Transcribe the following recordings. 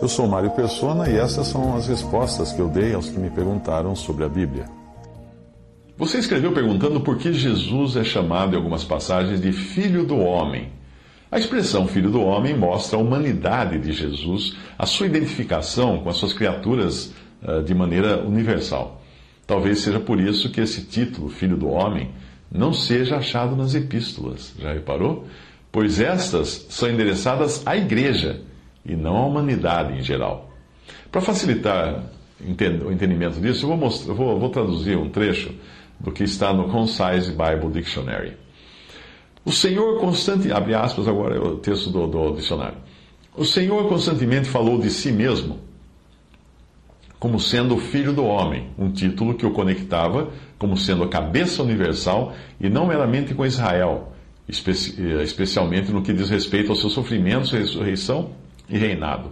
Eu sou Mário Persona e essas são as respostas que eu dei aos que me perguntaram sobre a Bíblia. Você escreveu perguntando por que Jesus é chamado em algumas passagens de Filho do Homem. A expressão Filho do Homem mostra a humanidade de Jesus, a sua identificação com as suas criaturas uh, de maneira universal. Talvez seja por isso que esse título, Filho do Homem, não seja achado nas epístolas. Já reparou? Pois estas são endereçadas à igreja e não à humanidade em geral. Para facilitar o entendimento disso, eu vou, mostrar, eu vou, vou traduzir um trecho do que está no Concise Bible Dictionary. O Senhor constante, abre aspas agora é o texto do, do dicionário. O Senhor constantemente falou de si mesmo como sendo o filho do homem, um título que o conectava como sendo a cabeça universal e não meramente com Israel, especi especialmente no que diz respeito aos seus sofrimentos, ressurreição e reinado.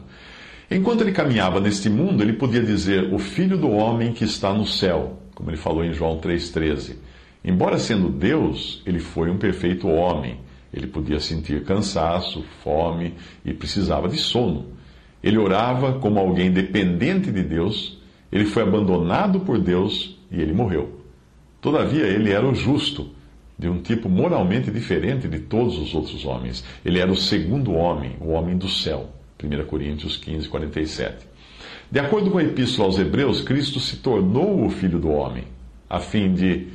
Enquanto ele caminhava neste mundo, ele podia dizer o filho do homem que está no céu, como ele falou em João 3,13. Embora sendo Deus, ele foi um perfeito homem. Ele podia sentir cansaço, fome e precisava de sono. Ele orava como alguém dependente de Deus, ele foi abandonado por Deus e ele morreu. Todavia, ele era o justo, de um tipo moralmente diferente de todos os outros homens. Ele era o segundo homem, o homem do céu. 1 Coríntios 15, 47. De acordo com a Epístola aos Hebreus, Cristo se tornou o Filho do Homem, a fim de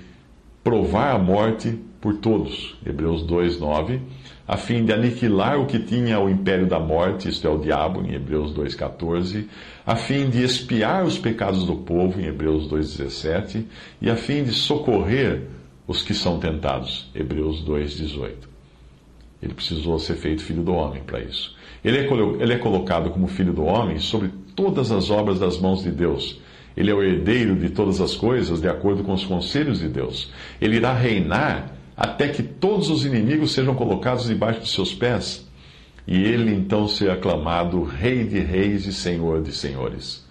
provar a morte por todos. Hebreus 2, 9. A fim de aniquilar o que tinha o império da morte, isto é, o diabo, em Hebreus 2, 14. A fim de expiar os pecados do povo, em Hebreus 2, 17. E a fim de socorrer os que são tentados, Hebreus 2, 18. Ele precisou ser feito filho do homem para isso. Ele é, ele é colocado como filho do homem sobre todas as obras das mãos de Deus. Ele é o herdeiro de todas as coisas, de acordo com os conselhos de Deus. Ele irá reinar até que todos os inimigos sejam colocados debaixo de seus pés. E ele então será aclamado Rei de Reis e Senhor de Senhores.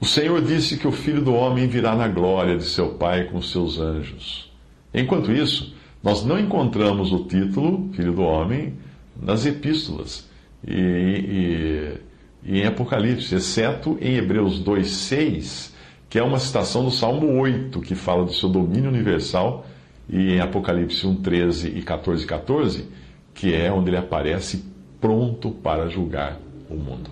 O Senhor disse que o Filho do Homem virá na glória de seu Pai com seus anjos. Enquanto isso, nós não encontramos o título Filho do Homem nas epístolas. E, e e em Apocalipse, exceto em Hebreus 2,6, que é uma citação do Salmo 8, que fala do seu domínio universal, e em Apocalipse 1,13 e 14,14, 14, que é onde ele aparece pronto para julgar o mundo.